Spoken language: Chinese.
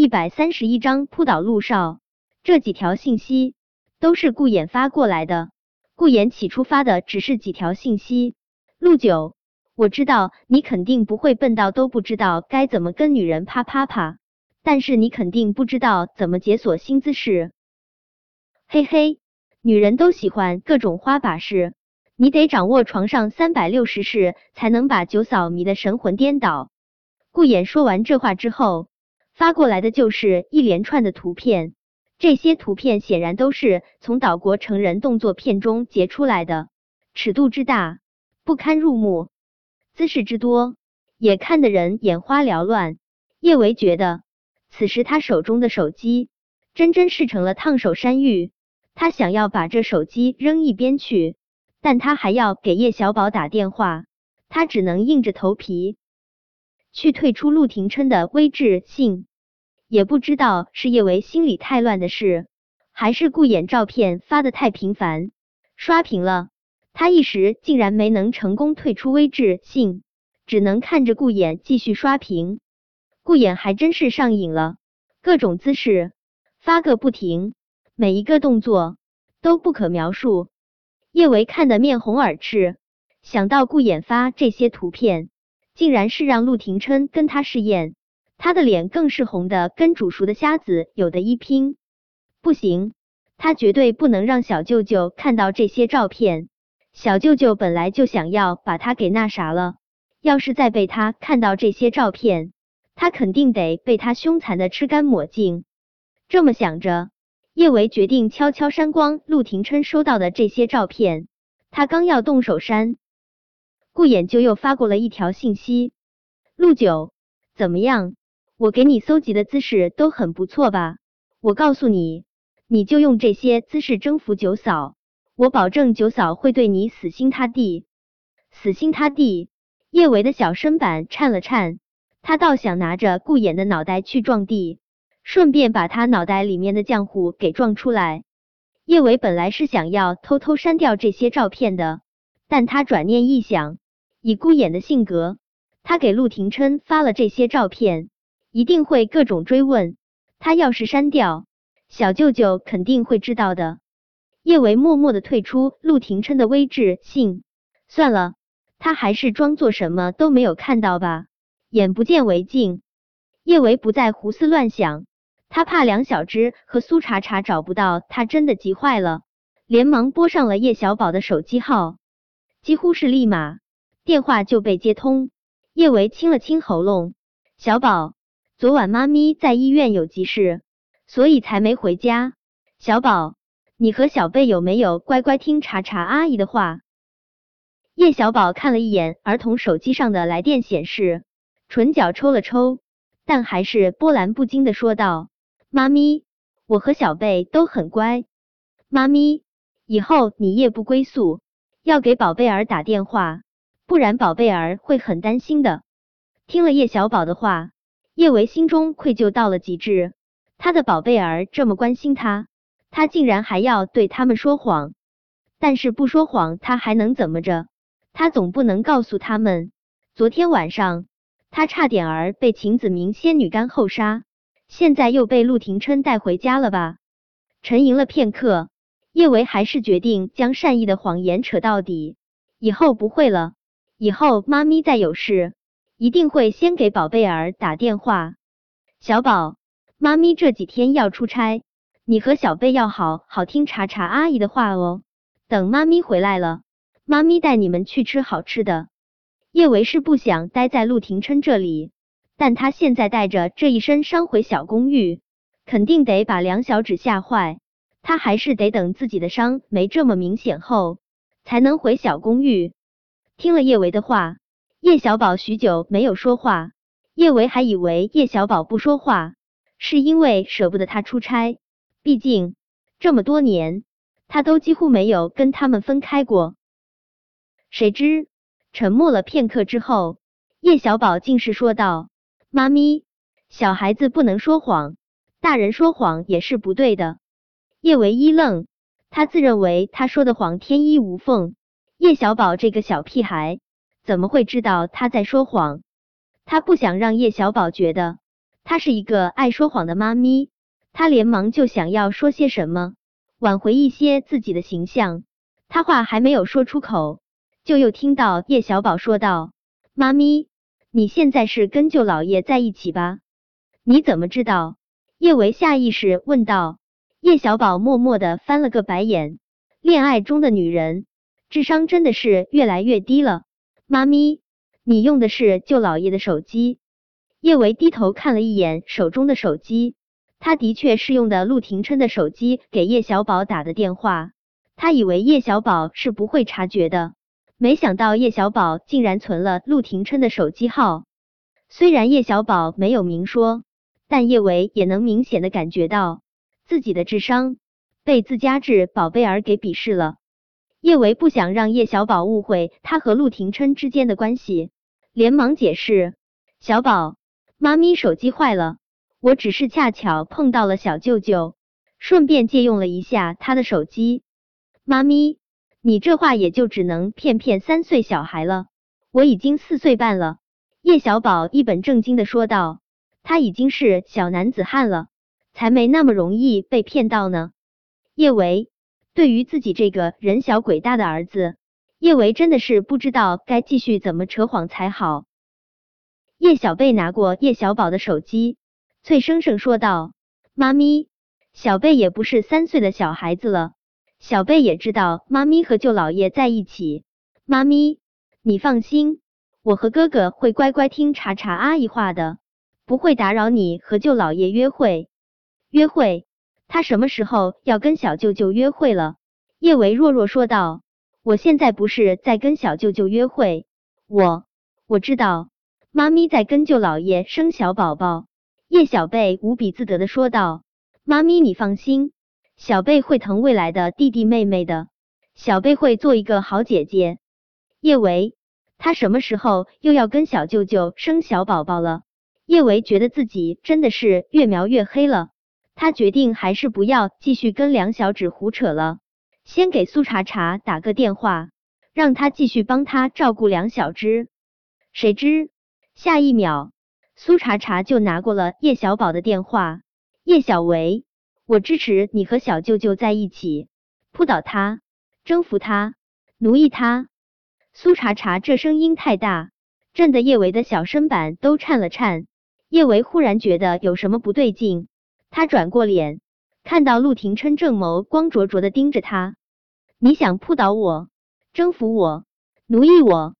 一百三十一章扑倒陆少。这几条信息都是顾衍发过来的。顾衍起初发的只是几条信息。陆九，我知道你肯定不会笨到都不知道该怎么跟女人啪啪啪，但是你肯定不知道怎么解锁新姿势。嘿嘿，女人都喜欢各种花把式，你得掌握床上三百六十式，才能把九嫂迷得神魂颠倒。顾衍说完这话之后。发过来的就是一连串的图片，这些图片显然都是从岛国成人动作片中截出来的，尺度之大不堪入目，姿势之多也看得人眼花缭乱。叶维觉得，此时他手中的手机真真是成了烫手山芋，他想要把这手机扔一边去，但他还要给叶小宝打电话，他只能硬着头皮去退出陆廷琛的微智信。也不知道是叶维心里太乱的事，还是顾衍照片发的太频繁，刷屏了。他一时竟然没能成功退出微智信，只能看着顾衍继续刷屏。顾衍还真是上瘾了，各种姿势发个不停，每一个动作都不可描述。叶维看得面红耳赤，想到顾衍发这些图片，竟然是让陆廷琛跟他试验。他的脸更是红的，跟煮熟的虾子有的一拼。不行，他绝对不能让小舅舅看到这些照片。小舅舅本来就想要把他给那啥了，要是再被他看到这些照片，他肯定得被他凶残的吃干抹净。这么想着，叶维决定悄悄删光陆廷琛收到的这些照片。他刚要动手删，顾衍就又发过了一条信息：“陆九，怎么样？”我给你搜集的姿势都很不错吧？我告诉你，你就用这些姿势征服九嫂，我保证九嫂会对你死心塌地。死心塌地！叶维的小身板颤了颤，他倒想拿着顾衍的脑袋去撞地，顺便把他脑袋里面的浆糊给撞出来。叶维本来是想要偷偷删掉这些照片的，但他转念一想，以顾衍的性格，他给陆廷琛发了这些照片。一定会各种追问，他要是删掉，小舅舅肯定会知道的。叶维默默的退出陆廷琛的微智信，算了，他还是装作什么都没有看到吧，眼不见为净。叶维不再胡思乱想，他怕梁小芝和苏茶茶找不到他，真的急坏了，连忙拨上了叶小宝的手机号，几乎是立马电话就被接通。叶维清了清喉咙，小宝。昨晚妈咪在医院有急事，所以才没回家。小宝，你和小贝有没有乖乖听查查阿姨的话？叶小宝看了一眼儿童手机上的来电显示，唇角抽了抽，但还是波澜不惊的说道：“妈咪，我和小贝都很乖。妈咪，以后你夜不归宿，要给宝贝儿打电话，不然宝贝儿会很担心的。”听了叶小宝的话。叶维心中愧疚到了极致，他的宝贝儿这么关心他，他竟然还要对他们说谎。但是不说谎，他还能怎么着？他总不能告诉他们，昨天晚上他差点儿被秦子明仙女干后杀，现在又被陆廷琛带回家了吧？沉吟了片刻，叶维还是决定将善意的谎言扯到底。以后不会了，以后妈咪再有事。一定会先给宝贝儿打电话。小宝，妈咪这几天要出差，你和小贝要好好听查查阿姨的话哦。等妈咪回来了，妈咪带你们去吃好吃的。叶维是不想待在陆廷琛这里，但他现在带着这一身伤回小公寓，肯定得把梁小芷吓坏。他还是得等自己的伤没这么明显后，才能回小公寓。听了叶维的话。叶小宝许久没有说话，叶维还以为叶小宝不说话是因为舍不得他出差，毕竟这么多年他都几乎没有跟他们分开过。谁知沉默了片刻之后，叶小宝竟是说道：“妈咪，小孩子不能说谎，大人说谎也是不对的。”叶维一愣，他自认为他说的谎天衣无缝，叶小宝这个小屁孩。怎么会知道他在说谎？他不想让叶小宝觉得她是一个爱说谎的妈咪，她连忙就想要说些什么，挽回一些自己的形象。她话还没有说出口，就又听到叶小宝说道：“妈咪，你现在是跟舅老爷在一起吧？你怎么知道？”叶维下意识问道。叶小宝默默的翻了个白眼，恋爱中的女人智商真的是越来越低了。妈咪，你用的是舅老爷的手机？叶维低头看了一眼手中的手机，他的确是用的陆廷琛的手机给叶小宝打的电话。他以为叶小宝是不会察觉的，没想到叶小宝竟然存了陆廷琛的手机号。虽然叶小宝没有明说，但叶维也能明显的感觉到。自己的智商被自家智宝贝儿给鄙视了。叶维不想让叶小宝误会他和陆廷琛之间的关系，连忙解释：“小宝，妈咪手机坏了，我只是恰巧碰到了小舅舅，顺便借用了一下他的手机。妈咪，你这话也就只能骗骗三岁小孩了，我已经四岁半了。”叶小宝一本正经的说道：“他已经是小男子汉了。”才没那么容易被骗到呢。叶维对于自己这个人小鬼大的儿子，叶维真的是不知道该继续怎么扯谎才好。叶小贝拿过叶小宝的手机，脆生生说道：“妈咪，小贝也不是三岁的小孩子了，小贝也知道妈咪和舅老爷在一起。妈咪，你放心，我和哥哥会乖乖听查查阿姨话的，不会打扰你和舅老爷约会。”约会？他什么时候要跟小舅舅约会了？叶维弱弱说道：“我现在不是在跟小舅舅约会，我我知道，妈咪在跟舅老爷生小宝宝。”叶小贝无比自得的说道：“妈咪，你放心，小贝会疼未来的弟弟妹妹的，小贝会做一个好姐姐。”叶维，他什么时候又要跟小舅舅生小宝宝了？叶维觉得自己真的是越描越黑了。他决定还是不要继续跟梁小芷胡扯了，先给苏茶茶打个电话，让他继续帮他照顾梁小芝。谁知下一秒，苏茶茶就拿过了叶小宝的电话。叶小维，我支持你和小舅舅在一起，扑倒他，征服他，奴役他。苏茶茶这声音太大，震得叶维的小身板都颤了颤。叶维忽然觉得有什么不对劲。他转过脸，看到陆廷琛正眸光灼灼的盯着他。你想扑倒我，征服我，奴役我？